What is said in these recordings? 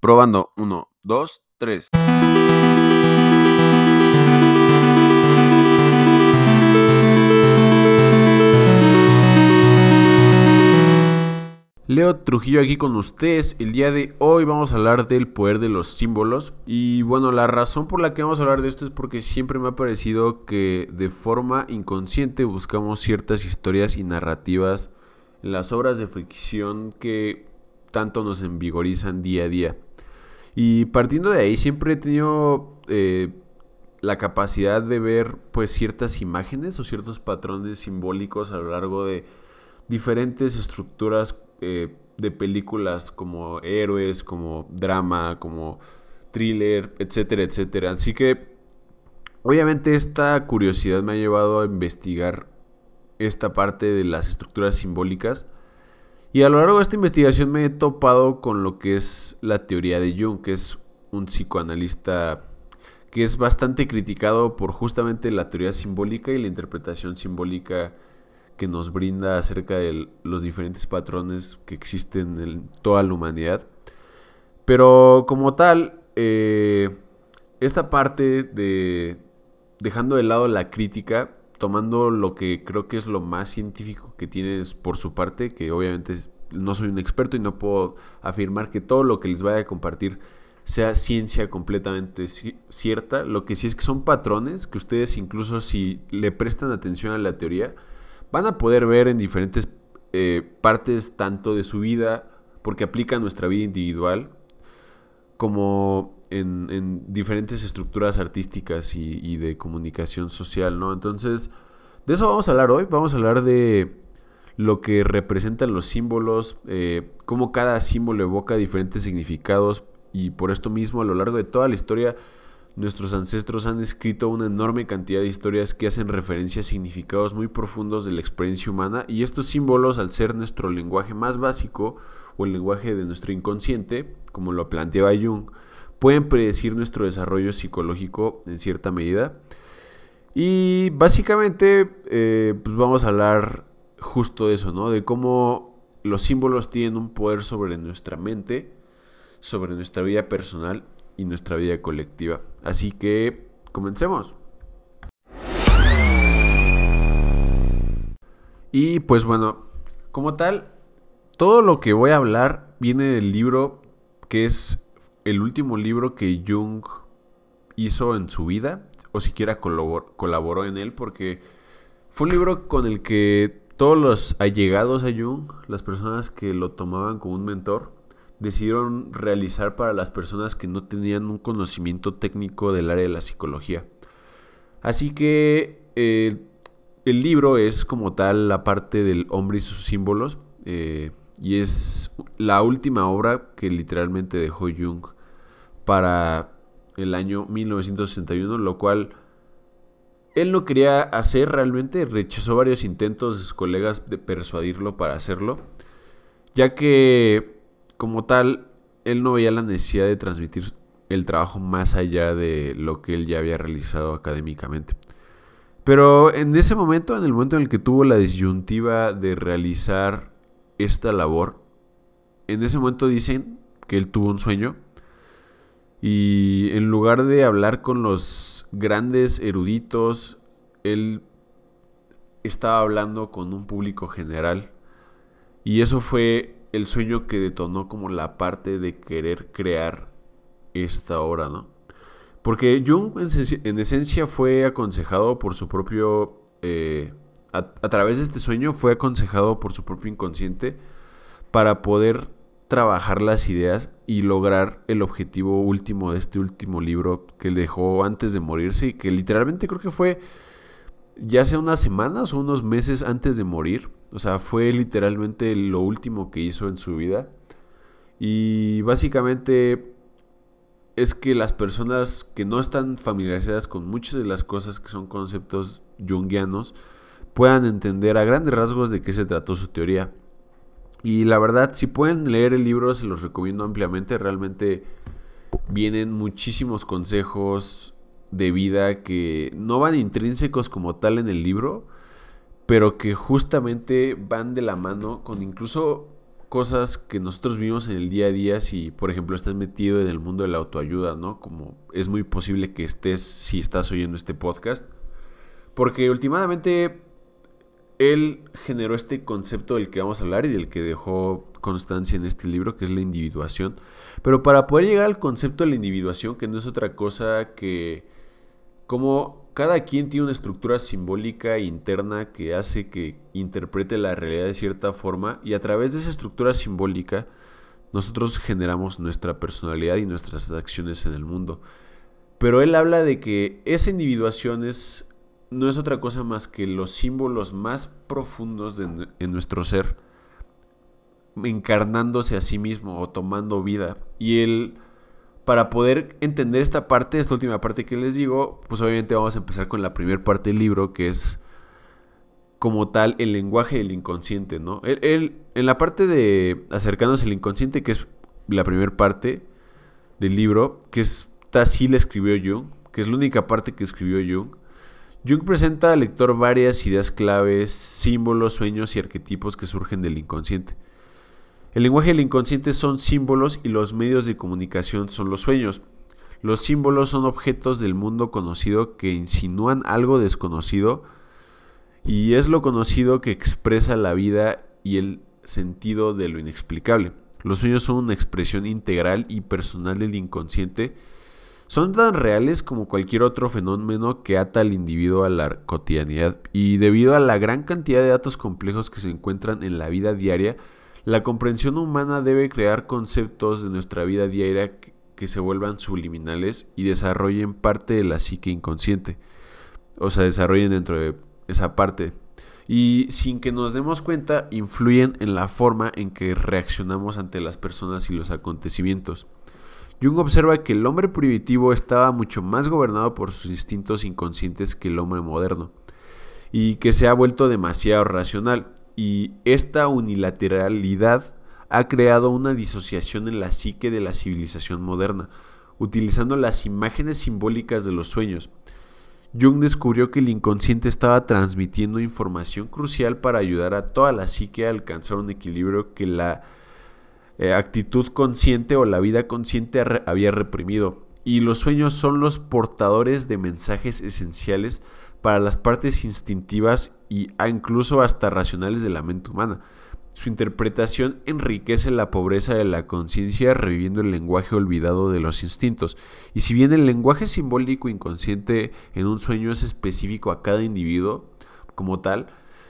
Probando. Uno, dos, tres. Leo Trujillo aquí con ustedes. El día de hoy vamos a hablar del poder de los símbolos. Y bueno, la razón por la que vamos a hablar de esto es porque siempre me ha parecido que de forma inconsciente buscamos ciertas historias y narrativas en las obras de ficción que tanto nos envigorizan día a día. Y partiendo de ahí siempre he tenido eh, la capacidad de ver pues ciertas imágenes o ciertos patrones simbólicos a lo largo de diferentes estructuras eh, de películas como héroes, como drama, como thriller, etcétera, etcétera. Así que obviamente esta curiosidad me ha llevado a investigar esta parte de las estructuras simbólicas. Y a lo largo de esta investigación me he topado con lo que es la teoría de Jung, que es un psicoanalista que es bastante criticado por justamente la teoría simbólica y la interpretación simbólica que nos brinda acerca de los diferentes patrones que existen en toda la humanidad. Pero como tal, eh, esta parte de dejando de lado la crítica, tomando lo que creo que es lo más científico que tienes por su parte, que obviamente no soy un experto y no puedo afirmar que todo lo que les vaya a compartir sea ciencia completamente cierta. Lo que sí es que son patrones que ustedes incluso si le prestan atención a la teoría, van a poder ver en diferentes eh, partes tanto de su vida, porque aplica a nuestra vida individual, como en, diferentes estructuras artísticas y, de comunicación social, ¿no? Entonces, de eso vamos a hablar hoy. Vamos a hablar de lo que representan los símbolos, eh, cómo cada símbolo evoca diferentes significados y por esto mismo a lo largo de toda la historia nuestros ancestros han escrito una enorme cantidad de historias que hacen referencia a significados muy profundos de la experiencia humana y estos símbolos al ser nuestro lenguaje más básico o el lenguaje de nuestro inconsciente, como lo planteaba Jung, pueden predecir nuestro desarrollo psicológico en cierta medida. Y básicamente eh, pues vamos a hablar justo de eso, ¿no? De cómo los símbolos tienen un poder sobre nuestra mente, sobre nuestra vida personal y nuestra vida colectiva. Así que comencemos. Y pues bueno, como tal, todo lo que voy a hablar viene del libro que es el último libro que Jung hizo en su vida, o siquiera colaboró en él, porque fue un libro con el que todos los allegados a Jung, las personas que lo tomaban como un mentor, decidieron realizar para las personas que no tenían un conocimiento técnico del área de la psicología. Así que eh, el libro es como tal la parte del hombre y sus símbolos eh, y es la última obra que literalmente dejó Jung para el año 1961, lo cual él no quería hacer realmente, rechazó varios intentos de sus colegas de persuadirlo para hacerlo, ya que como tal, él no veía la necesidad de transmitir el trabajo más allá de lo que él ya había realizado académicamente. Pero en ese momento, en el momento en el que tuvo la disyuntiva de realizar esta labor, en ese momento dicen que él tuvo un sueño y en lugar de hablar con los grandes eruditos, él estaba hablando con un público general. Y eso fue el sueño que detonó como la parte de querer crear esta obra, ¿no? Porque Jung en, esencia fue aconsejado por su propio... Eh, a, a través de este sueño fue aconsejado por su propio inconsciente para poder trabajar las ideas y lograr el objetivo último de este último libro que dejó antes de morirse y que literalmente creo que fue ya sea unas semanas o unos meses antes de morir. O sea, fue literalmente lo último que hizo en su vida. Y básicamente es que las personas que no están familiarizadas con muchas de las cosas que son conceptos jungianos puedan entender a grandes rasgos de qué se trató su teoría. Y la verdad, si pueden leer el libro, se los recomiendo ampliamente. Realmente vienen muchísimos consejos de vida que no van intrínsecos como tal en el libro, pero que justamente van de la mano con incluso cosas que nosotros vivimos en el día a día si, por ejemplo, estás metido en el mundo de la autoayuda, ¿no? Como es muy posible que estés si estás oyendo este podcast. Porque últimamente él generó este concepto del que vamos a hablar y del que dejó constancia en este libro, que es la individuación. Pero para poder llegar al concepto de la individuación, que no es otra cosa que como cada quien tiene una estructura simbólica interna que hace que interprete la realidad de cierta forma y a través de esa estructura simbólica nosotros generamos nuestra personalidad y nuestras acciones en el mundo. Pero él habla de que esa individuación es, no es otra cosa más que los símbolos más profundos de, en nuestro ser encarnándose a sí mismo o tomando vida. Y él para poder entender esta parte, esta última parte que les digo, pues obviamente vamos a empezar con la primera parte del libro, que es como tal el lenguaje del inconsciente, ¿no? Él, en la parte de acercarnos al inconsciente, que es la primera parte del libro, que está así le escribió Jung, que es la única parte que escribió Jung. Jung presenta al lector varias ideas claves, símbolos, sueños y arquetipos que surgen del inconsciente. El lenguaje del inconsciente son símbolos y los medios de comunicación son los sueños. Los símbolos son objetos del mundo conocido que insinúan algo desconocido y es lo conocido que expresa la vida y el sentido de lo inexplicable. Los sueños son una expresión integral y personal del inconsciente. Son tan reales como cualquier otro fenómeno que ata al individuo a la cotidianidad y debido a la gran cantidad de datos complejos que se encuentran en la vida diaria, la comprensión humana debe crear conceptos de nuestra vida diaria que se vuelvan subliminales y desarrollen parte de la psique inconsciente. O sea, desarrollen dentro de esa parte. Y sin que nos demos cuenta, influyen en la forma en que reaccionamos ante las personas y los acontecimientos. Jung observa que el hombre primitivo estaba mucho más gobernado por sus instintos inconscientes que el hombre moderno, y que se ha vuelto demasiado racional, y esta unilateralidad ha creado una disociación en la psique de la civilización moderna, utilizando las imágenes simbólicas de los sueños. Jung descubrió que el inconsciente estaba transmitiendo información crucial para ayudar a toda la psique a alcanzar un equilibrio que la eh, actitud consciente o la vida consciente había reprimido. Y los sueños son los portadores de mensajes esenciales para las partes instintivas y incluso hasta racionales de la mente humana. Su interpretación enriquece la pobreza de la conciencia reviviendo el lenguaje olvidado de los instintos. Y si bien el lenguaje simbólico inconsciente en un sueño es específico a cada individuo como tal,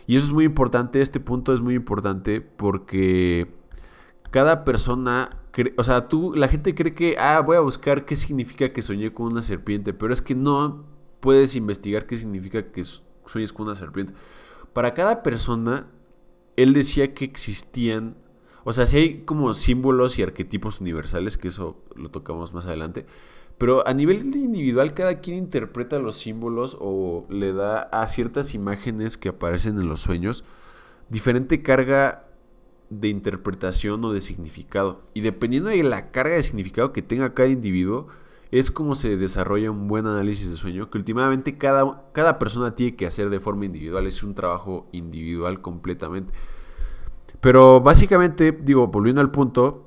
y eso es muy importante, este punto es muy importante porque cada persona, o sea, tú, la gente cree que, ah, voy a buscar qué significa que soñé con una serpiente, pero es que no puedes investigar qué significa que sueñes con una serpiente. Para cada persona, él decía que existían, o sea, si hay como símbolos y arquetipos universales, que eso lo tocamos más adelante, pero a nivel individual cada quien interpreta los símbolos o le da a ciertas imágenes que aparecen en los sueños diferente carga de interpretación o de significado. Y dependiendo de la carga de significado que tenga cada individuo, es como se desarrolla un buen análisis de sueño, que últimamente cada, cada persona tiene que hacer de forma individual, es un trabajo individual completamente. Pero básicamente, digo, volviendo al punto,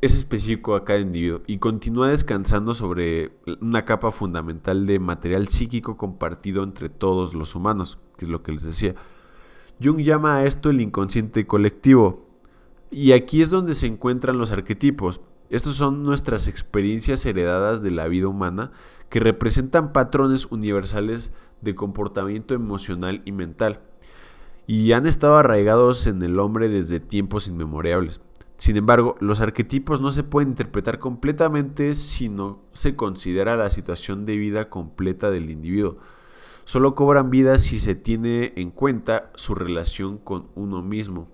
es específico a cada individuo y continúa descansando sobre una capa fundamental de material psíquico compartido entre todos los humanos, que es lo que les decía. Jung llama a esto el inconsciente colectivo. Y aquí es donde se encuentran los arquetipos. Estos son nuestras experiencias heredadas de la vida humana que representan patrones universales de comportamiento emocional y mental y han estado arraigados en el hombre desde tiempos inmemorables. Sin embargo, los arquetipos no se pueden interpretar completamente si no se considera la situación de vida completa del individuo. Solo cobran vida si se tiene en cuenta su relación con uno mismo.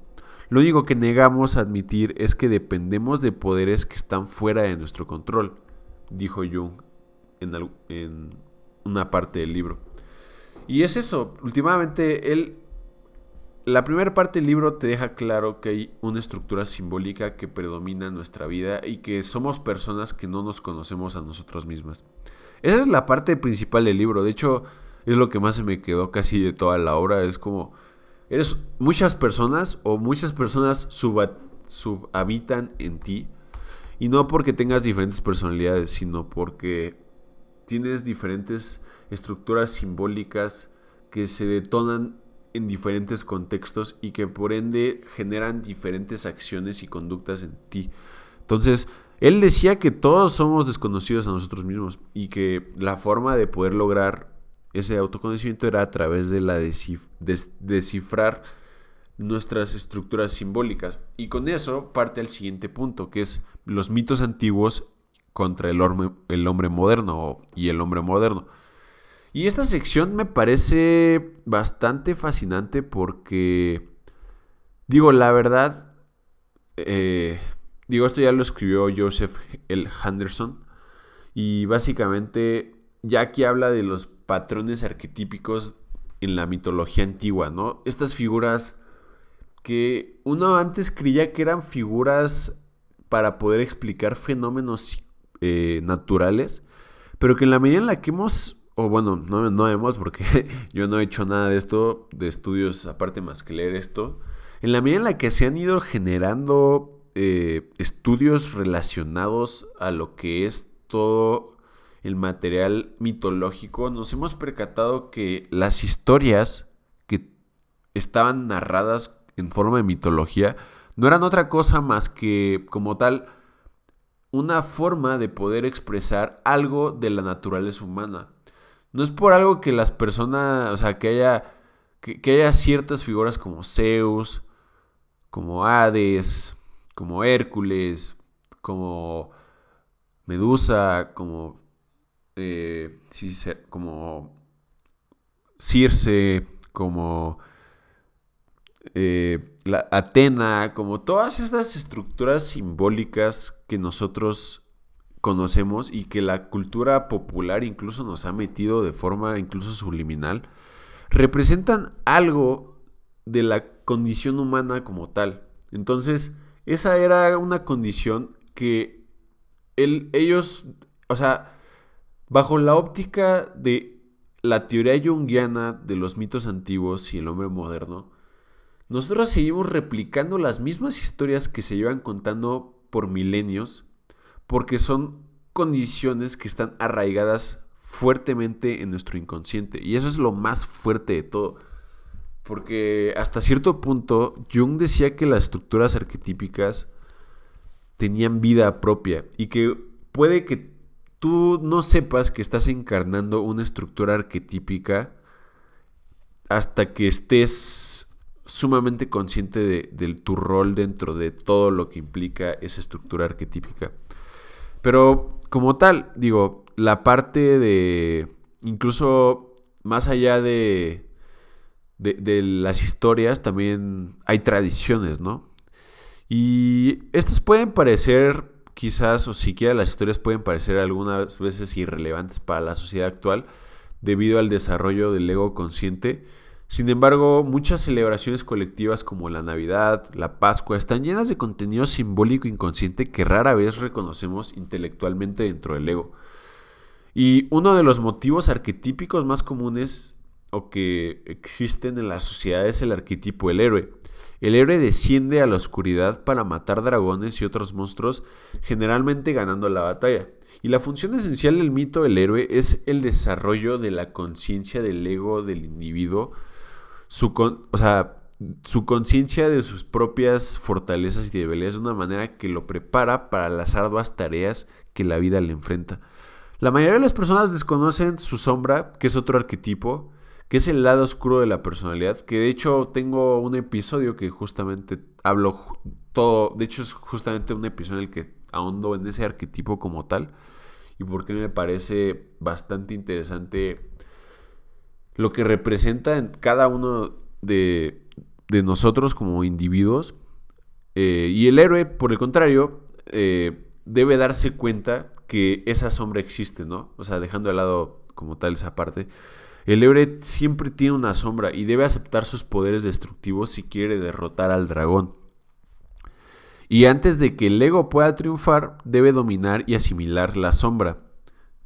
Lo único que negamos a admitir es que dependemos de poderes que están fuera de nuestro control, dijo Jung en, una parte del libro. Y es eso, últimamente él, la primera parte del libro te deja claro que hay una estructura simbólica que predomina en nuestra vida y que somos personas que no nos conocemos a nosotros mismas. Esa es la parte principal del libro, de hecho es lo que más se me quedó casi de toda la obra, es como eres muchas personas o muchas personas subhabitan en ti. Y no porque tengas diferentes personalidades, sino porque tienes diferentes estructuras simbólicas que se detonan en diferentes contextos y que por ende generan diferentes acciones y conductas en ti. Entonces, él decía que todos somos desconocidos a nosotros mismos y que la forma de poder lograr ese autoconocimiento era a través de la descifrar nuestras estructuras simbólicas. Y con eso parte el siguiente punto, que es los mitos antiguos contra el hombre, el hombre moderno y el hombre moderno. Y esta sección me parece bastante fascinante porque, digo, la verdad, eh, digo, esto ya lo escribió Joseph L. Henderson y básicamente ya aquí habla de los patrones arquetípicos en la mitología antigua, ¿no? Estas figuras que uno antes creía que eran figuras para poder explicar fenómenos eh, naturales, pero que en la medida en la que hemos o bueno, no, no hemos, porque yo no he hecho nada de esto, de estudios aparte más que leer esto. En la medida en la que se han ido generando eh, estudios relacionados a lo que es todo el material mitológico, nos hemos percatado que las historias que estaban narradas en forma de mitología no eran otra cosa más que, como tal, una forma de poder expresar algo de la naturaleza humana. No es por algo que las personas, o sea, que haya, que, haya ciertas figuras como Zeus, como Hades, como Hércules, como Medusa, como, eh, como Circe, como eh, la Atena, como todas estas estructuras simbólicas que nosotros conocemos y que la cultura popular incluso nos ha metido de forma incluso subliminal, representan algo de la condición humana como tal. Entonces, esa era una condición que ellos, o sea, bajo la óptica de la teoría junguiana de los mitos antiguos y el hombre moderno, nosotros seguimos replicando las mismas historias que se llevan contando por milenios porque son condiciones que están arraigadas fuertemente en nuestro inconsciente. Y eso es lo más fuerte de todo. Porque hasta cierto punto Jung decía que las estructuras arquetípicas tenían vida propia y que puede que tú no sepas que estás encarnando una estructura arquetípica hasta que estés sumamente consciente de, de, tu rol dentro de todo lo que implica esa estructura arquetípica. Pero como tal, digo, la parte de, incluso más allá de, de, las historias, también hay tradiciones, ¿no? Y estas pueden parecer, quizás, o siquiera las historias pueden parecer algunas veces irrelevantes para la sociedad actual debido al desarrollo del ego consciente sin embargo, muchas celebraciones colectivas como la Navidad, la Pascua, están llenas de contenido simbólico inconsciente que rara vez reconocemos intelectualmente dentro del ego. Y uno de los motivos arquetípicos más comunes o que existen en la sociedad es el arquetipo del héroe. El héroe desciende a la oscuridad para matar dragones y otros monstruos, generalmente ganando la batalla. Y la función esencial del mito del héroe es el desarrollo de la conciencia del ego del individuo su, o sea, su conciencia de sus propias fortalezas y debilidades de una manera que lo prepara para las arduas tareas que la vida le enfrenta. La mayoría de las personas desconocen su sombra, que es otro arquetipo, que es el lado oscuro de la personalidad, que de hecho tengo un episodio que justamente hablo todo, de hecho es justamente un episodio en el que ahondo en ese arquetipo como tal, y porque me parece bastante interesante lo que representa en cada uno de, nosotros como individuos. Eh, y el héroe, por el contrario, eh, debe darse cuenta que esa sombra existe, ¿no? O sea, dejando de lado como tal esa parte. El héroe siempre tiene una sombra y debe aceptar sus poderes destructivos si quiere derrotar al dragón. Y antes de que el ego pueda triunfar, debe dominar y asimilar la sombra.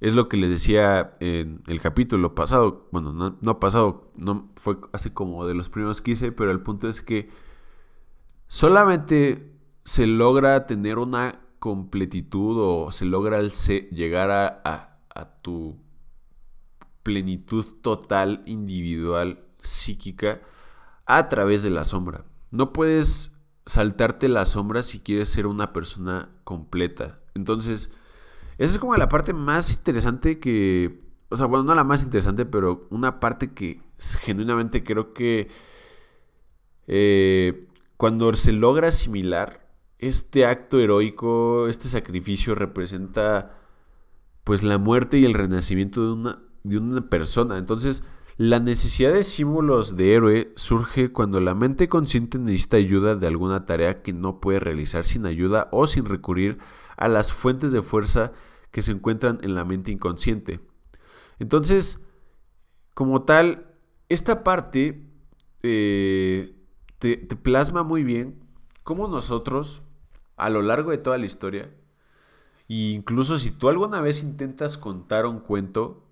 Es lo que les decía en el capítulo pasado. Bueno, no, no pasado, no fue así como de los primeros que hice, pero el punto es que solamente se logra tener una completitud o se logra llegar a, a tu plenitud total, individual, psíquica, a través de la sombra. No puedes saltarte la sombra si quieres ser una persona completa. Entonces, esa es como la parte más interesante que, o sea, bueno, no la más interesante, pero una parte que genuinamente creo que eh, cuando se logra asimilar este acto heroico, este sacrificio representa pues la muerte y el renacimiento de una, de una persona. Entonces, la necesidad de símbolos de héroe surge cuando la mente consciente necesita ayuda de alguna tarea que no puede realizar sin ayuda o sin recurrir a las fuentes de fuerza que se encuentran en la mente inconsciente. Entonces, como tal, esta parte eh, te, plasma muy bien cómo nosotros, a lo largo de toda la historia, e incluso si tú alguna vez intentas contar un cuento,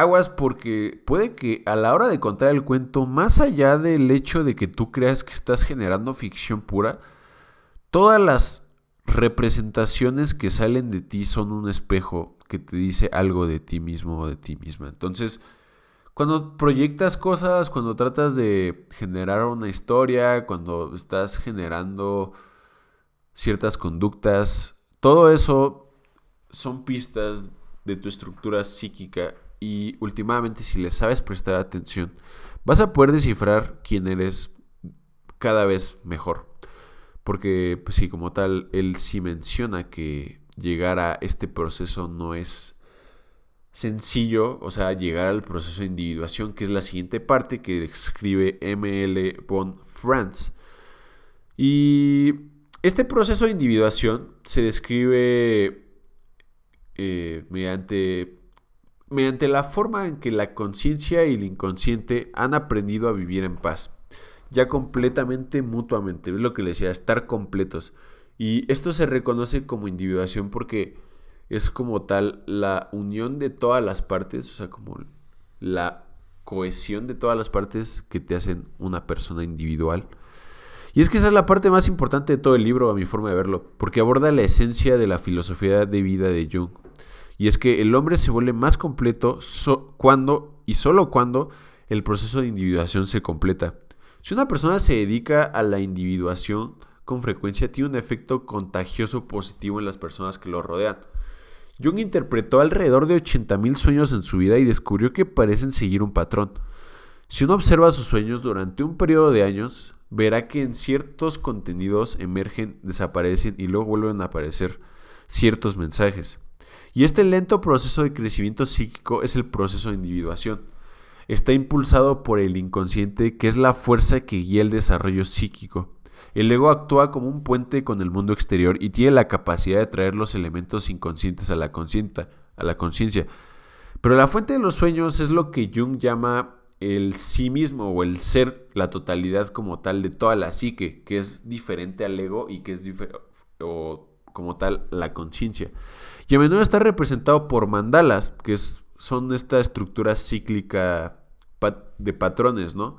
aguas porque puede que a la hora de contar el cuento, más allá del hecho de que tú creas que estás generando ficción pura, todas las representaciones que salen de ti son un espejo que te dice algo de ti mismo o de ti misma. Entonces, cuando proyectas cosas, cuando tratas de generar una historia, cuando estás generando ciertas conductas, todo eso son pistas de tu estructura psíquica y últimamente si le sabes prestar atención, vas a poder descifrar quién eres cada vez mejor. Porque, pues sí, como tal, él sí menciona que llegar a este proceso no es sencillo, o sea, llegar al proceso de individuación, que es la siguiente parte que escribe ML von Franz. Y este proceso de individuación se describe eh, mediante, mediante la forma en que la conciencia y el inconsciente han aprendido a vivir en paz, ya completamente mutuamente, es lo que le decía, estar completos. Y esto se reconoce como individuación porque es como tal la unión de todas las partes, o sea, como la cohesión de todas las partes que te hacen una persona individual. Y es que esa es la parte más importante de todo el libro, a mi forma de verlo, porque aborda la esencia de la filosofía de vida de Jung. Y es que el hombre se vuelve más completo cuando y solo cuando el proceso de individuación se completa. Si una persona se dedica a la individuación con frecuencia, tiene un efecto contagioso positivo en las personas que lo rodean. Jung interpretó alrededor de 80.000 sueños en su vida y descubrió que parecen seguir un patrón. Si uno observa sus sueños durante un periodo de años, verá que en ciertos contenidos emergen, desaparecen y luego vuelven a aparecer ciertos mensajes. Y este lento proceso de crecimiento psíquico es el proceso de individuación. Está impulsado por el inconsciente, que es la fuerza que guía el desarrollo psíquico. El ego actúa como un puente con el mundo exterior y tiene la capacidad de traer los elementos inconscientes a la conciencia. Pero la fuente de los sueños es lo que Jung llama el sí mismo o el ser, la totalidad como tal de toda la psique, que es diferente al ego y que es o como tal la conciencia. Y a menudo está representado por mandalas, que son esta estructura cíclica de patrones, ¿no?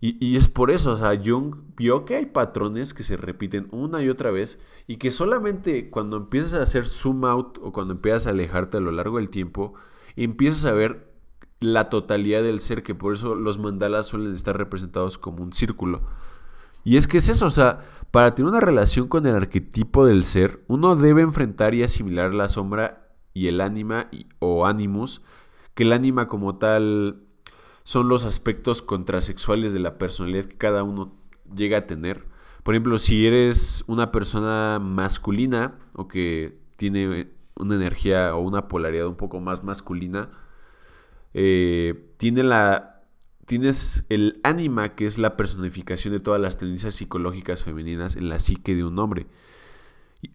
Y, y, es por eso, o sea, Jung vio que hay patrones que se repiten una y otra vez y que solamente cuando empiezas a hacer zoom out o cuando empiezas a alejarte a lo largo del tiempo, empiezas a ver la totalidad del ser, que por eso los mandalas suelen estar representados como un círculo. Y es que es eso, o sea, para tener una relación con el arquetipo del ser, uno debe enfrentar y asimilar la sombra y el ánima o animus, que el ánima como tal son los aspectos contrasexuales de la personalidad que cada uno llega a tener. Por ejemplo, si eres una persona masculina o que tiene una energía o una polaridad un poco más masculina, eh, tiene la, tienes el ánima, que es la personificación de todas las tendencias psicológicas femeninas en la psique de un hombre.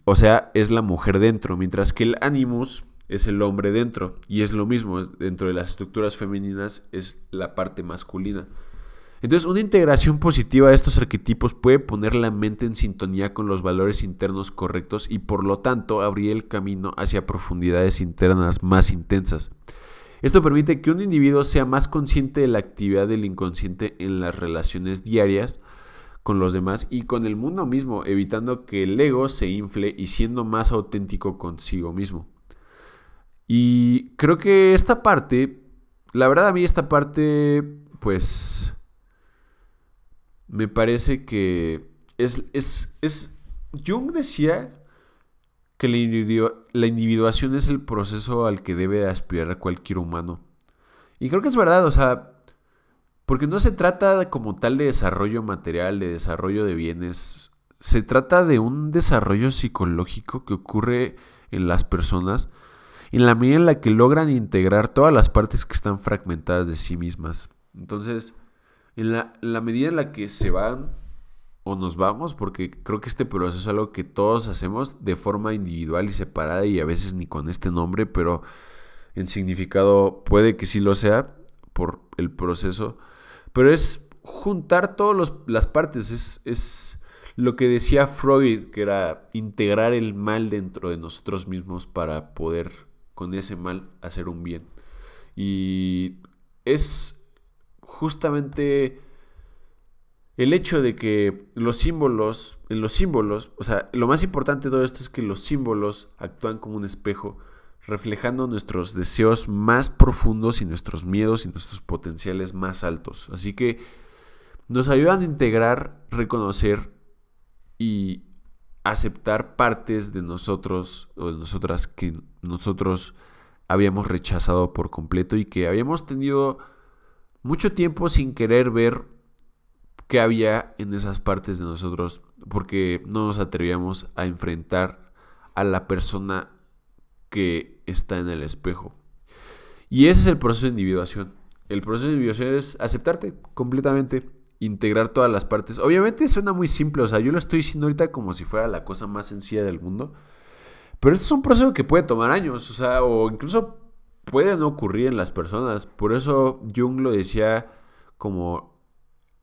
O sea, es la mujer dentro, mientras que el animus es el hombre dentro. Y es lo mismo, dentro de las estructuras femeninas es la parte masculina. Entonces, una integración positiva de estos arquetipos puede poner la mente en sintonía con los valores internos correctos y por lo tanto abrir el camino hacia profundidades internas más intensas. Esto permite que un individuo sea más consciente de la actividad del inconsciente en las relaciones diarias con los demás y con el mundo mismo, evitando que el ego se infle y siendo más auténtico consigo mismo. Y creo que esta parte, la verdad a mí esta parte, pues me parece que es, es, es Jung decía que la, individuación es el proceso al que debe aspirar cualquier humano. Y creo que es verdad, o sea, porque no se trata como tal de desarrollo material, de desarrollo de bienes, se trata de un desarrollo psicológico que ocurre en las personas en la medida en la que logran integrar todas las partes que están fragmentadas de sí mismas. Entonces, en la, medida en la que se van o nos vamos, porque creo que este proceso es algo que todos hacemos de forma individual y separada y a veces ni con este nombre, pero en significado puede que sí lo sea por el proceso, pero es juntar todas las partes, es, es lo que decía Freud, que era integrar el mal dentro de nosotros mismos para poder con ese mal hacer un bien. Y es justamente el hecho de que los símbolos, en los símbolos, o sea, lo más importante de todo esto es que los símbolos actúan como un espejo, reflejando nuestros deseos más profundos y nuestros miedos y nuestros potenciales más altos. Así que nos ayudan a integrar, reconocer y aceptar partes de nosotros o de nosotras que nosotros habíamos rechazado por completo y que habíamos tenido mucho tiempo sin querer ver qué había en esas partes de nosotros porque no nos atrevíamos a enfrentar a la persona que está en el espejo. Y ese es el proceso de individuación. El proceso de individuación es aceptarte completamente, integrar todas las partes. Obviamente suena muy simple, o sea, yo lo estoy diciendo ahorita como si fuera la cosa más sencilla del mundo. Pero esto es un proceso que puede tomar años, o sea, o incluso puede no ocurrir en las personas. Por eso Jung lo decía como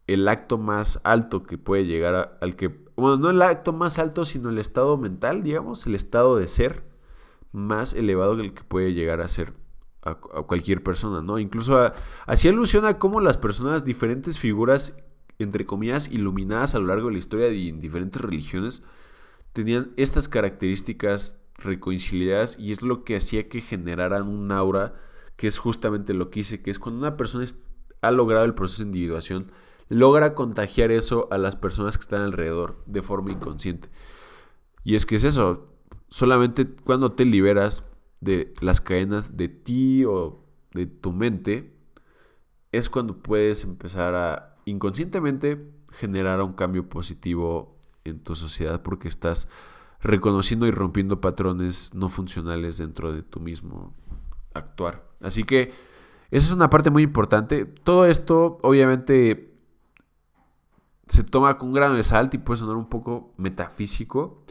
el acto más alto que puede llegar al que, bueno, no el acto más alto, sino el estado mental, digamos, el estado de ser más elevado que el que puede llegar a ser a, cualquier persona, ¿no? Incluso así alusiona cómo las personas, diferentes figuras, entre comillas, iluminadas a lo largo de la historia de diferentes religiones, tenían estas características reconciliadas y es lo que hacía que generaran un aura que es justamente lo que hice, que es cuando una persona ha logrado el proceso de individuación, logra contagiar eso a las personas que están alrededor de forma inconsciente. Y es que es eso, solamente cuando te liberas de las cadenas de ti o de tu mente, es cuando puedes empezar a inconscientemente generar un cambio positivo en tu sociedad porque estás reconociendo y rompiendo patrones no funcionales dentro de tu mismo actuar. Así que esa es una parte muy importante. Todo esto obviamente se toma con un grano de sal y puede sonar un poco metafísico,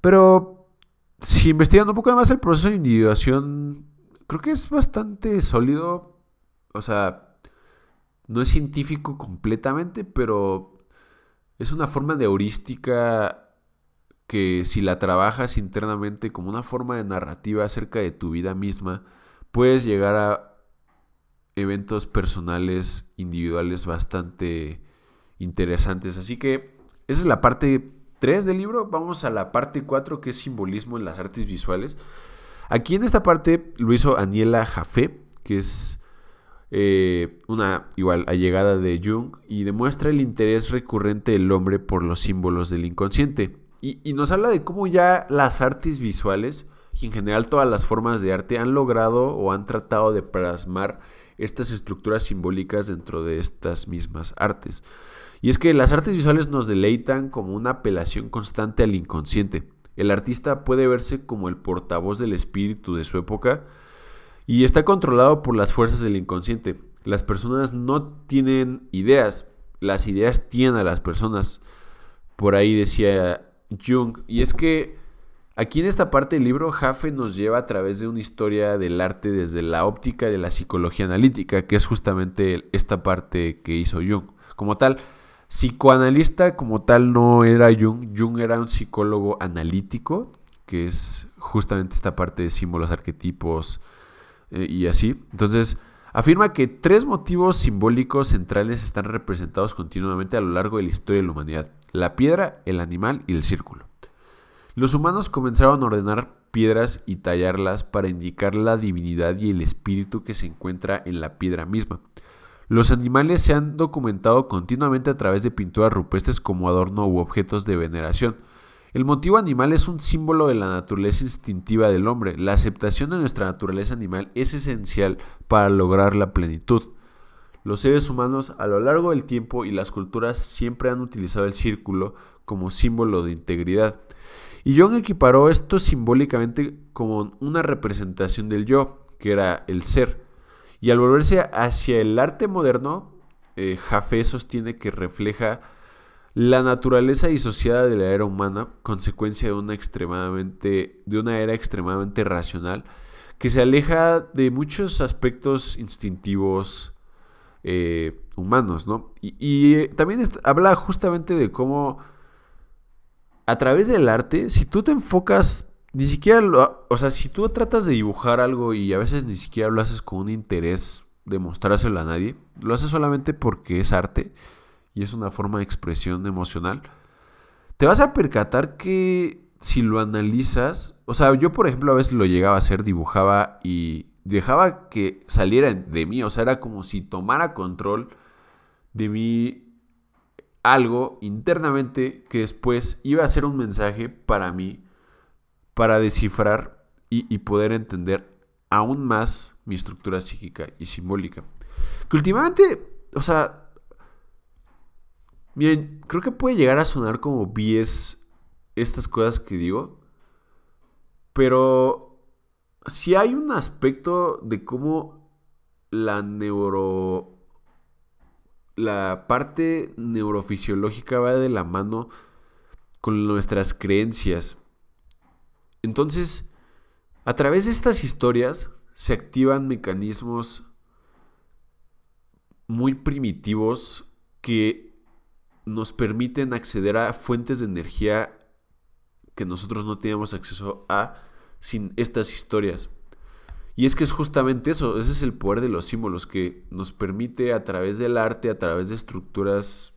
pero si investigando un poco más el proceso de individuación, creo que es bastante sólido. O sea, no es científico completamente, pero es una forma de heurística que si la trabajas internamente como una forma de narrativa acerca de tu vida misma, puedes llegar a eventos personales, individuales bastante interesantes. Así que esa es la parte 3 del libro. Vamos a la parte 4 que es simbolismo en las artes visuales. Aquí en esta parte lo hizo Aniela Jaffe, que es eh, una igual allegada de Jung y demuestra el interés recurrente del hombre por los símbolos del inconsciente. Y, nos habla de cómo ya las artes visuales y en general todas las formas de arte han logrado o han tratado de plasmar estas estructuras simbólicas dentro de estas mismas artes. Y es que las artes visuales nos deleitan como una apelación constante al inconsciente. El artista puede verse como el portavoz del espíritu de su época y está controlado por las fuerzas del inconsciente. Las personas no tienen ideas, las ideas tienen a las personas. Por ahí decía Jung. Y es que aquí en esta parte del libro, Jaffe nos lleva a través de una historia del arte desde la óptica de la psicología analítica, que es justamente esta parte que hizo Jung. como tal. Psicoanalista como tal no era Jung, Jung era un psicólogo analítico, que es justamente esta parte de símbolos, arquetipos eh, y así. Entonces, afirma que tres motivos simbólicos centrales están representados continuamente a lo largo de la historia de la humanidad. La piedra, el animal y el círculo. Los humanos comenzaron a ordenar piedras y tallarlas para indicar la divinidad y el espíritu que se encuentra en la piedra misma. Los animales se han documentado continuamente a través de pinturas rupestres como adorno u objetos de veneración. El motivo animal es un símbolo de la naturaleza instintiva del hombre. La aceptación de nuestra naturaleza animal es esencial para lograr la plenitud. Los seres humanos a lo largo del tiempo y las culturas siempre han utilizado el círculo como símbolo de integridad. Y Jung equiparó esto simbólicamente como una representación del yo, que era el ser. Y al volverse hacia el arte moderno, eh, Jafé sostiene que refleja la naturaleza disociada de la era humana, consecuencia de una, extremadamente, de una era extremadamente racional, que se aleja de muchos aspectos instintivos eh, humanos, ¿no? Y, eh, también habla justamente de cómo a través del arte, si tú te enfocas, ni siquiera, lo, o sea, si tú tratas de dibujar algo y a veces ni siquiera lo haces con un interés de mostrárselo a nadie, lo haces solamente porque es arte y es una forma de expresión emocional, te vas a percatar que si lo analizas, o sea, yo por ejemplo a veces lo llegaba a hacer, dibujaba y dejaba que saliera de mí, o sea, era como si tomara control de mí algo internamente que después iba a ser un mensaje para mí, para descifrar y, poder entender aún más mi estructura psíquica y simbólica. Que últimamente, o sea, bien, creo que puede llegar a sonar como bies estas cosas que digo, pero si hay un aspecto de cómo la neuro la parte neurofisiológica va de la mano con nuestras creencias. Entonces, a través de estas historias se activan mecanismos muy primitivos que nos permiten acceder a fuentes de energía que nosotros no teníamos acceso a sin estas historias. Y es que es justamente eso, ese es el poder de los símbolos que nos permite a través del arte, a través de estructuras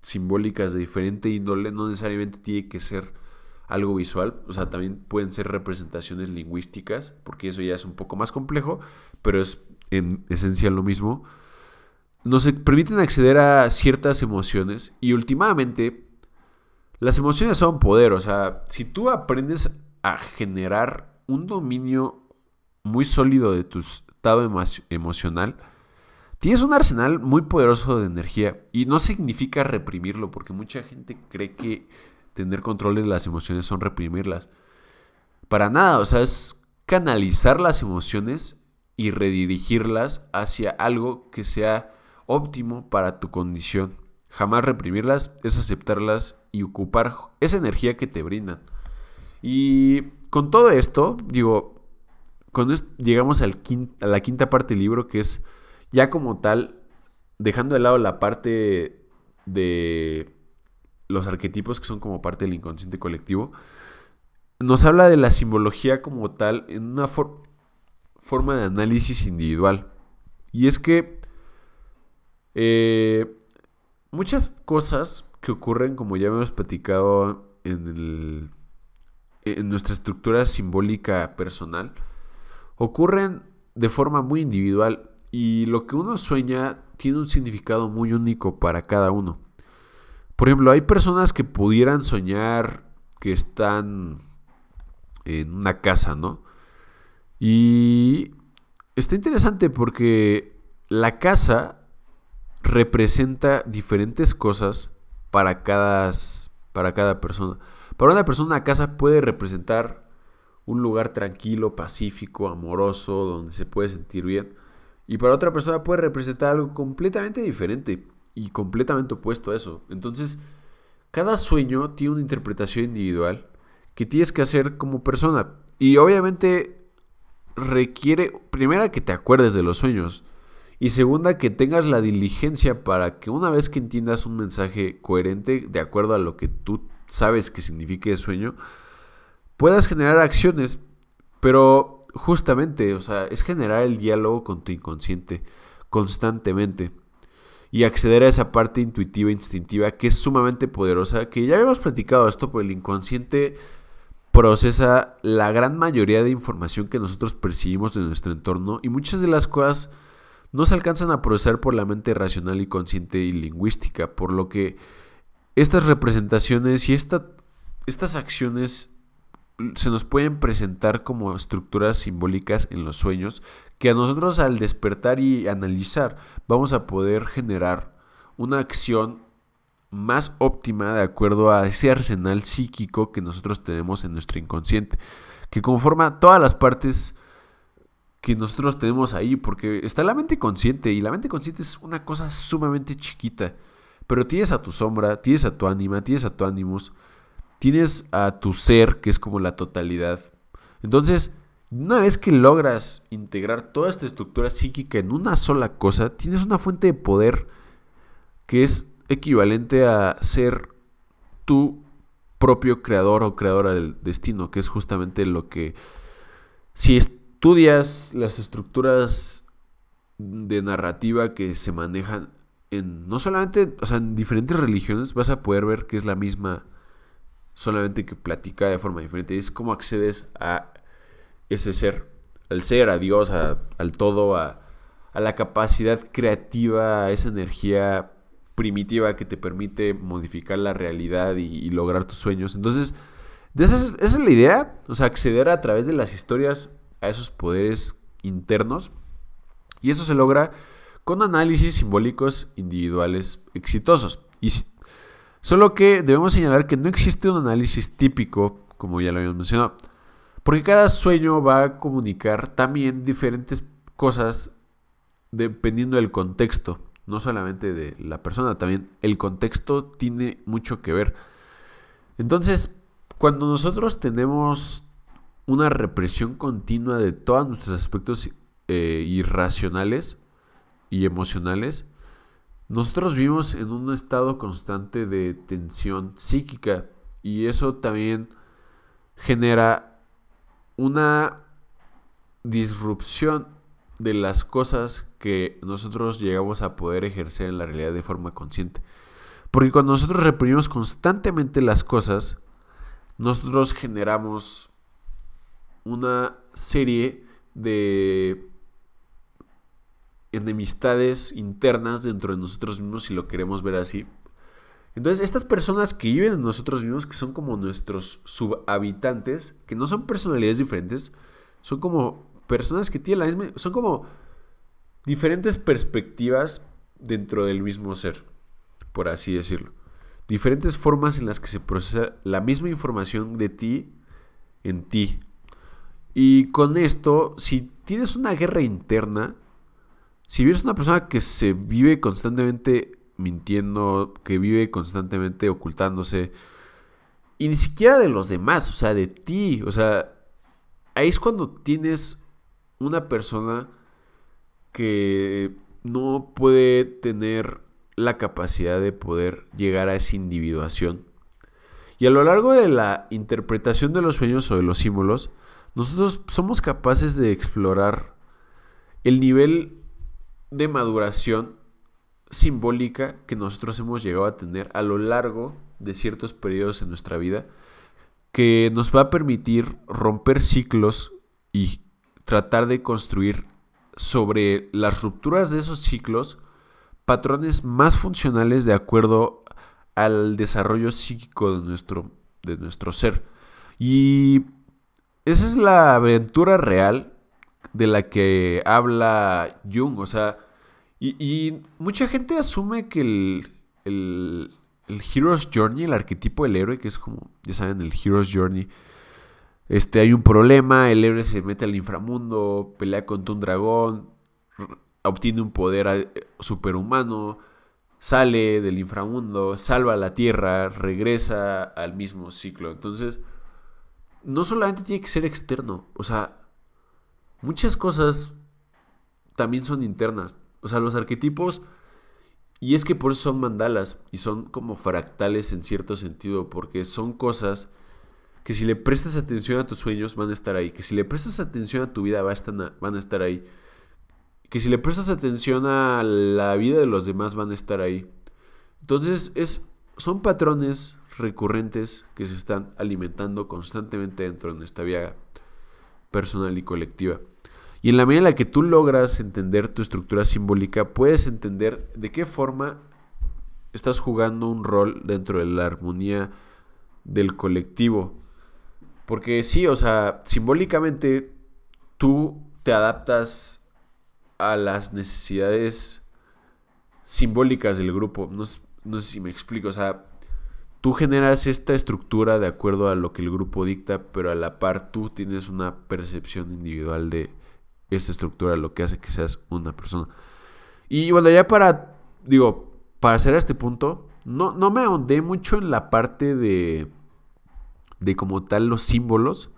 simbólicas de diferente índole, no necesariamente tiene que ser algo visual, o sea, también pueden ser representaciones lingüísticas, porque eso ya es un poco más complejo, pero es en esencia lo mismo. Nos permiten acceder a ciertas emociones y últimamente las emociones son poder, o sea, si tú aprendes a generar un dominio muy sólido de tu estado emocional, tienes un arsenal muy poderoso de energía y no significa reprimirlo, porque mucha gente cree que tener control de las emociones son reprimirlas. Para nada, o sea, es canalizar las emociones y redirigirlas hacia algo que sea óptimo para tu condición. Jamás reprimirlas es aceptarlas y ocupar esa energía que te brindan. Y con todo esto, digo, cuando llegamos al a la quinta parte del libro, que es ya como tal, dejando de lado la parte de los arquetipos que son como parte del inconsciente colectivo, nos habla de la simbología como tal en una forma de análisis individual. Y es que eh, muchas cosas que ocurren, como ya hemos platicado en, en nuestra estructura simbólica personal, ocurren de forma muy individual y lo que uno sueña tiene un significado muy único para cada uno. Por ejemplo, hay personas que pudieran soñar que están en una casa, ¿no? Y está interesante porque la casa representa diferentes cosas para cada, para cada persona. Para una persona, una casa puede representar un lugar tranquilo, pacífico, amoroso, donde se puede sentir bien. Y para otra persona puede representar algo completamente diferente y completamente opuesto a eso. Entonces, cada sueño tiene una interpretación individual que tienes que hacer como persona. Y obviamente requiere, primero, que te acuerdes de los sueños. Y segunda, que tengas la diligencia para que una vez que entiendas un mensaje coherente, de acuerdo a lo que tú sabes que signifique sueño, puedas generar acciones. Pero justamente, o sea, es generar el diálogo con tu inconsciente constantemente y acceder a esa parte intuitiva, instintiva, que es sumamente poderosa, que ya habíamos platicado esto, por el inconsciente procesa la gran mayoría de información que nosotros percibimos de nuestro entorno y muchas de las cosas no se alcanzan a procesar por la mente racional y consciente y lingüística, por lo que estas representaciones y estas acciones se nos pueden presentar como estructuras simbólicas en los sueños que a nosotros al despertar y analizar vamos a poder generar una acción más óptima de acuerdo a ese arsenal psíquico que nosotros tenemos en nuestro inconsciente, que conforma todas las partes que nosotros tenemos ahí, porque está la mente consciente y la mente consciente es una cosa sumamente chiquita, pero tienes a tu sombra, tienes a tu ánima, tienes a tu ánimos, tienes a tu ser, que es como la totalidad. Entonces, una vez que logras integrar toda esta estructura psíquica en una sola cosa, tienes una fuente de poder que es equivalente a ser tu propio creador o creadora del destino, que es justamente lo que si estudias las estructuras de narrativa que se manejan en no solamente, o sea, en diferentes religiones, vas a poder ver que es la misma, solamente que platica de forma diferente. Es cómo accedes a ese ser, al ser, a Dios, al todo, a, a la capacidad creativa, a esa energía primitiva que te permite modificar la realidad y, lograr tus sueños. Entonces, esa es, la idea, o sea, acceder a través de las historias a esos poderes internos. Y eso se logra con análisis simbólicos individuales exitosos. Y solo que debemos señalar que no existe un análisis típico, como ya lo habíamos mencionado, porque cada sueño va a comunicar también diferentes cosas dependiendo del contexto no solamente de la persona, también el contexto tiene mucho que ver. Entonces, cuando nosotros tenemos una represión continua de todos nuestros aspectos eh, irracionales y emocionales, nosotros vivimos en un estado constante de tensión psíquica y eso también genera una disrupción de las cosas que nosotros llegamos a poder ejercer en la realidad de forma consciente. Porque cuando nosotros reprimimos constantemente las cosas, nosotros generamos una serie de enemistades internas dentro de nosotros mismos, si lo queremos ver así. Entonces, estas personas que viven en nosotros mismos, que son como nuestros subhabitantes, que no son personalidades diferentes, son como personas que tienen la misma, son como diferentes perspectivas dentro del mismo ser, por así decirlo. Diferentes formas en las que se procesa la misma información de ti en ti. Y con esto, si tienes una guerra interna, si eres una persona que se vive constantemente mintiendo, que vive constantemente ocultándose, y ni siquiera de los demás, o sea, de ti, o sea, ahí es cuando tienes una persona que no puede tener la capacidad de poder llegar a esa individuación. Y a lo largo de la interpretación de los sueños o de los símbolos, nosotros somos capaces de explorar el nivel de maduración simbólica que nosotros hemos llegado a tener a lo largo de ciertos periodos en nuestra vida, que nos va a permitir romper ciclos y tratar de construir sobre las rupturas de esos ciclos patrones más funcionales de acuerdo al desarrollo psíquico de nuestro, de nuestro ser. Y esa es la aventura real de la que habla Jung. O sea, y, mucha gente asume que el, el, el Hero's Journey, el arquetipo del héroe, que es como, ya saben, el Hero's Journey, este, hay un problema, el héroe se mete al inframundo, pelea contra un dragón, obtiene un poder eh, superhumano, sale del inframundo, salva la tierra, regresa al mismo ciclo. Entonces, no solamente tiene que ser externo, o sea, muchas cosas también son internas. O sea, los arquetipos... Y es que por eso son mandalas y son como fractales en cierto sentido, porque son cosas que si le prestas atención a tus sueños van a estar ahí, que si le prestas atención a tu vida van a estar ahí, que si le prestas atención a la vida de los demás van a estar ahí. Entonces es, son patrones recurrentes que se están alimentando constantemente dentro de nuestra vida personal y colectiva. Y en la medida en la que tú logras entender tu estructura simbólica, puedes entender de qué forma estás jugando un rol dentro de la armonía del colectivo. Porque sí, o sea, simbólicamente tú te adaptas a las necesidades simbólicas del grupo. No, no sé si me explico, o sea, tú generas esta estructura de acuerdo a lo que el grupo dicta, pero a la par tú tienes una percepción individual de esa estructura, lo que hace que seas una persona. Y bueno, ya para, digo, para hacer este punto, no, no me ahondé mucho en la parte de, de como tal los símbolos.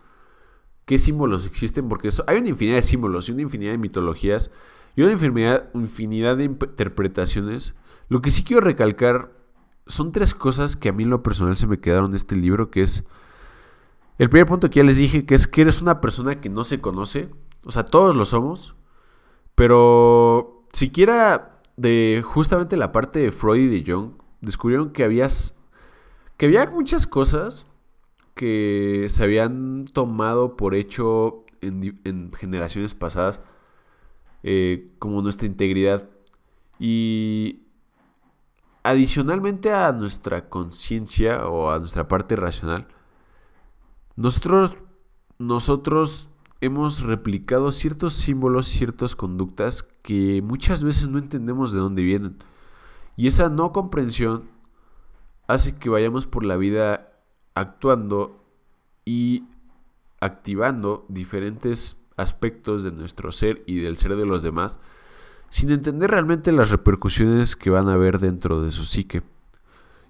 ¿Qué símbolos existen? Porque eso, hay una infinidad de símbolos y una infinidad de mitologías y una infinidad, infinidad de interpretaciones. Lo que sí quiero recalcar son tres cosas que a mí en lo personal se me quedaron en este libro, que es el primer punto que ya les dije, que es que eres una persona que no se conoce, o sea, todos lo somos. Pero siquiera de justamente la parte de Freud y de Jung, descubrieron que, habías, que había muchas cosas que se habían tomado por hecho en, generaciones pasadas, eh, como nuestra integridad. Y adicionalmente a nuestra conciencia o a nuestra parte racional, nosotros, nosotros hemos replicado ciertos símbolos, ciertas conductas que muchas veces no entendemos de dónde vienen. Y esa no comprensión hace que vayamos por la vida actuando y activando diferentes aspectos de nuestro ser y del ser de los demás sin entender realmente las repercusiones que van a haber dentro de su psique.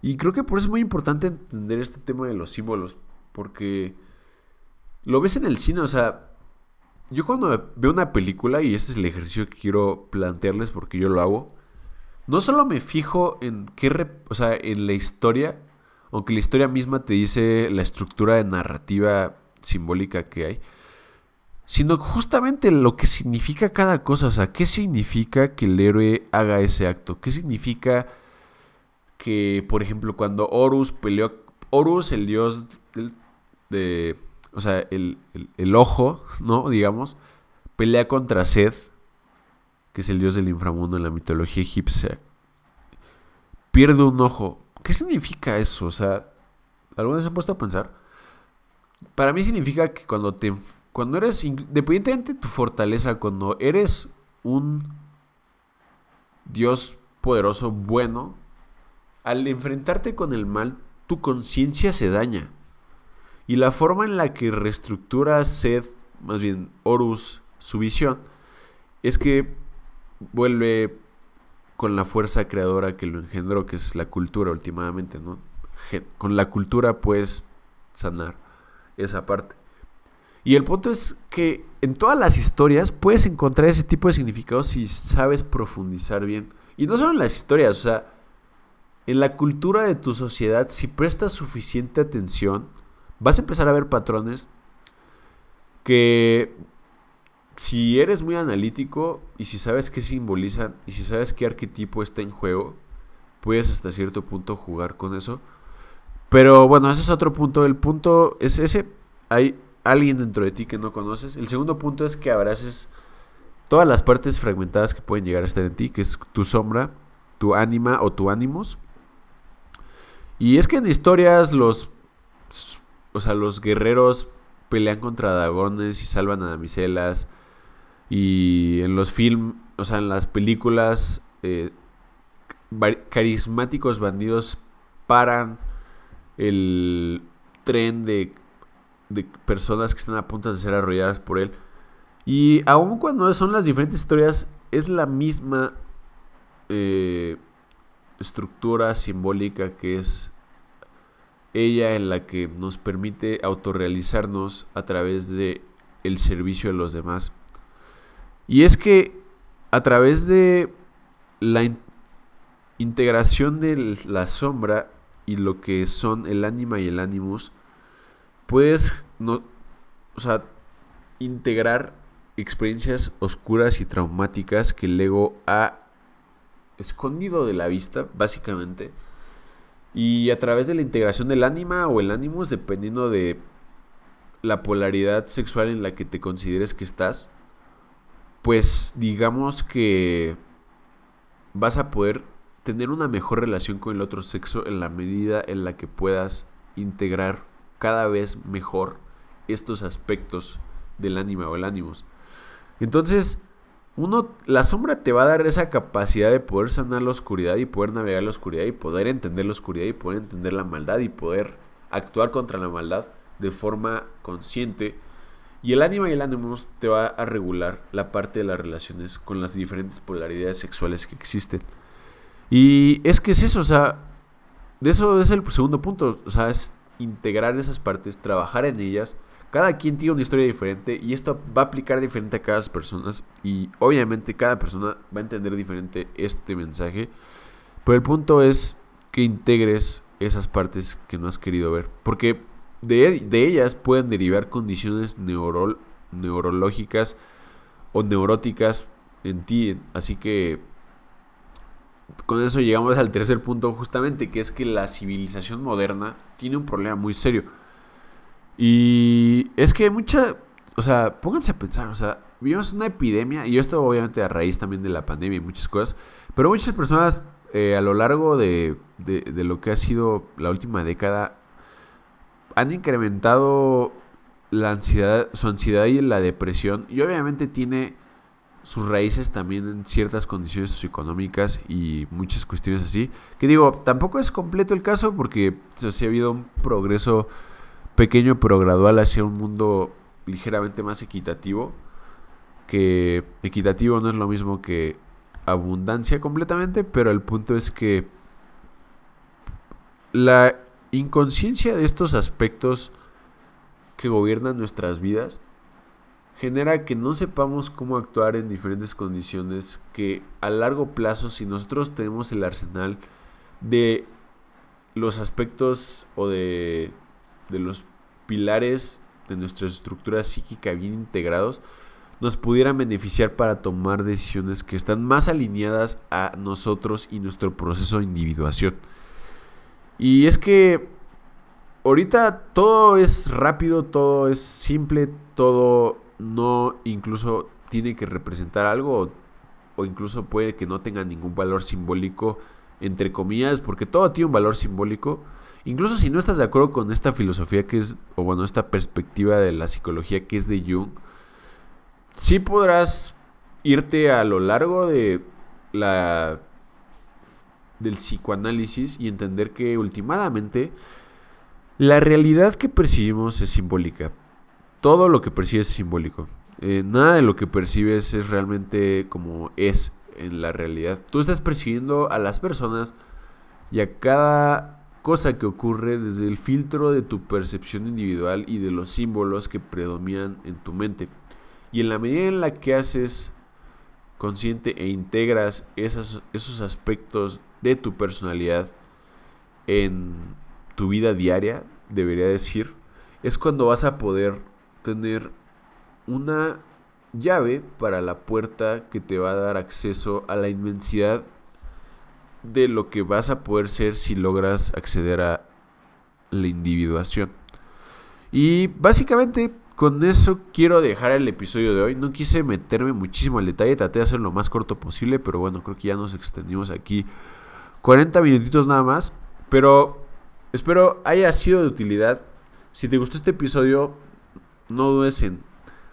Y creo que por eso es muy importante entender este tema de los símbolos, porque lo ves en el cine, o sea, yo cuando veo una película, y este es el ejercicio que quiero plantearles porque yo lo hago, no solo me fijo en qué, o sea, en la historia, aunque la historia misma te dice la estructura de narrativa simbólica que hay, sino justamente lo que significa cada cosa, o sea, qué significa que el héroe haga ese acto, qué significa que, por ejemplo, cuando Horus peleó, Horus, el dios de o sea, el, ojo, ¿no? Digamos, pelea contra Seth, que es el dios del inframundo en la mitología egipcia. Pierde un ojo. ¿Qué significa eso? O sea, ¿alguna vez se han puesto a pensar? Para mí significa que cuando te cuando eres independientemente de tu fortaleza, cuando eres un Dios poderoso, bueno, al enfrentarte con el mal, tu conciencia se daña. Y la forma en la que reestructura Seth, más bien Horus, su visión, es que vuelve con la fuerza creadora que lo engendró, que es la cultura últimamente, ¿no? Con la cultura puedes sanar esa parte. Y el punto es que en todas las historias puedes encontrar ese tipo de significados si sabes profundizar bien. Y no solo en las historias, o sea, en la cultura de tu sociedad, si prestas suficiente atención, vas a empezar a ver patrones que si eres muy analítico y si sabes qué simbolizan y si sabes qué arquetipo está en juego, puedes hasta cierto punto jugar con eso. Pero bueno, ese es otro punto. El punto es ese. Hay alguien dentro de ti que no conoces. El segundo punto es que abraces todas las partes fragmentadas que pueden llegar a estar en ti, que es tu sombra, tu ánima o tu ánimos. Y es que en historias los o sea, los guerreros pelean contra dragones y salvan a damiselas. Y en los films, o sea, en las películas, eh, carismáticos bandidos paran el tren de, de, personas que están a punto de ser arrolladas por él. Y aun cuando son las diferentes historias, es la misma eh, estructura simbólica que es ella en la que nos permite autorrealizarnos a través de el servicio de los demás. Y es que a través de la integración de la sombra y lo que son el ánima y el animus, puedes no, o sea, integrar experiencias oscuras y traumáticas que el ego ha escondido de la vista, básicamente. Y a través de la integración del ánima o el animus, dependiendo de la polaridad sexual en la que te consideres que estás, pues digamos que vas a poder tener una mejor relación con el otro sexo en la medida en la que puedas integrar cada vez mejor estos aspectos del ánima o el ánimos. Entonces, uno, la sombra te va a dar esa capacidad de poder sanar la oscuridad y poder navegar la oscuridad y poder entender la oscuridad y poder entender la maldad y poder actuar contra la maldad de forma consciente. Y el ánima y el ánimos te va a regular la parte de las relaciones con las diferentes polaridades sexuales que existen. Y es que es eso, o sea, de eso es el segundo punto, o sea, es integrar esas partes, trabajar en ellas. Cada quien tiene una historia diferente y esto va a aplicar diferente a cada persona y obviamente cada persona va a entender diferente este mensaje. Pero el punto es que integres esas partes que no has querido ver, porque de, de ellas pueden derivar condiciones neurológicas o neuróticas en ti, así que con eso llegamos al tercer punto justamente, que es que la civilización moderna tiene un problema muy serio. Y es que mucha, o sea, pónganse a pensar, o sea, vivimos una epidemia, y esto obviamente a raíz también de la pandemia y muchas cosas, pero muchas personas eh, a lo largo de, de lo que ha sido la última década han incrementado la ansiedad, su ansiedad y la depresión, y obviamente tiene sus raíces también en ciertas condiciones socioeconómicas y muchas cuestiones así. Que digo, tampoco es completo el caso porque se ha habido un progreso pequeño pero gradual hacia un mundo ligeramente más equitativo. Que equitativo no es lo mismo que abundancia completamente, pero el punto es que la inconsciencia de estos aspectos que gobiernan nuestras vidas genera que no sepamos cómo actuar en diferentes condiciones, que a largo plazo si nosotros tenemos el arsenal de los aspectos o de, de los pilares de nuestra estructura psíquica bien integrados, nos pudieran beneficiar para tomar decisiones que están más alineadas a nosotros y nuestro proceso de individuación. Y es que ahorita todo es rápido, todo es simple, todo no incluso tiene que representar algo o, incluso puede que no tenga ningún valor simbólico, entre comillas, porque todo tiene un valor simbólico. Incluso si no estás de acuerdo con esta filosofía que es, o bueno, esta perspectiva de la psicología que es de Jung, sí podrás irte a lo largo de la del psicoanálisis y entender que últimamente la realidad que percibimos es simbólica todo lo que percibes es simbólico. Eh, nada de lo que percibes es realmente como es en la realidad. Tú estás percibiendo a las personas y a cada cosa que ocurre desde el filtro de tu percepción individual y de los símbolos que predominan en tu mente. Y en la medida en la que haces consciente e integras esos aspectos de tu personalidad en tu vida diaria, debería decir, es cuando vas a poder tener una llave para la puerta que te va a dar acceso a la inmensidad de lo que vas a poder ser si logras acceder a la individuación. Y básicamente con eso quiero dejar el episodio de hoy. No quise meterme muchísimo al detalle, traté de hacerlo lo más corto posible, pero bueno, creo que ya nos extendimos aquí 40 minutitos nada más. Pero espero haya sido de utilidad. Si te gustó este episodio, no dudes en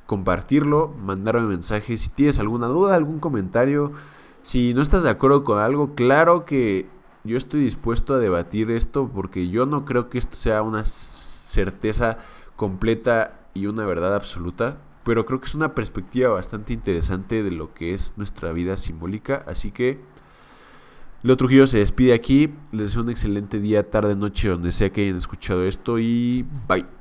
compartirlo, mandarme mensaje. Si tienes alguna duda, algún comentario, si no estás de acuerdo con algo, claro que yo estoy dispuesto a debatir esto porque yo no creo que esto sea una certeza completa y una verdad absoluta, pero creo que es una perspectiva bastante interesante de lo que es nuestra vida simbólica, así que Leo Trujillo se despide aquí, les deseo un excelente día, tarde, noche, donde sea que hayan escuchado esto y bye.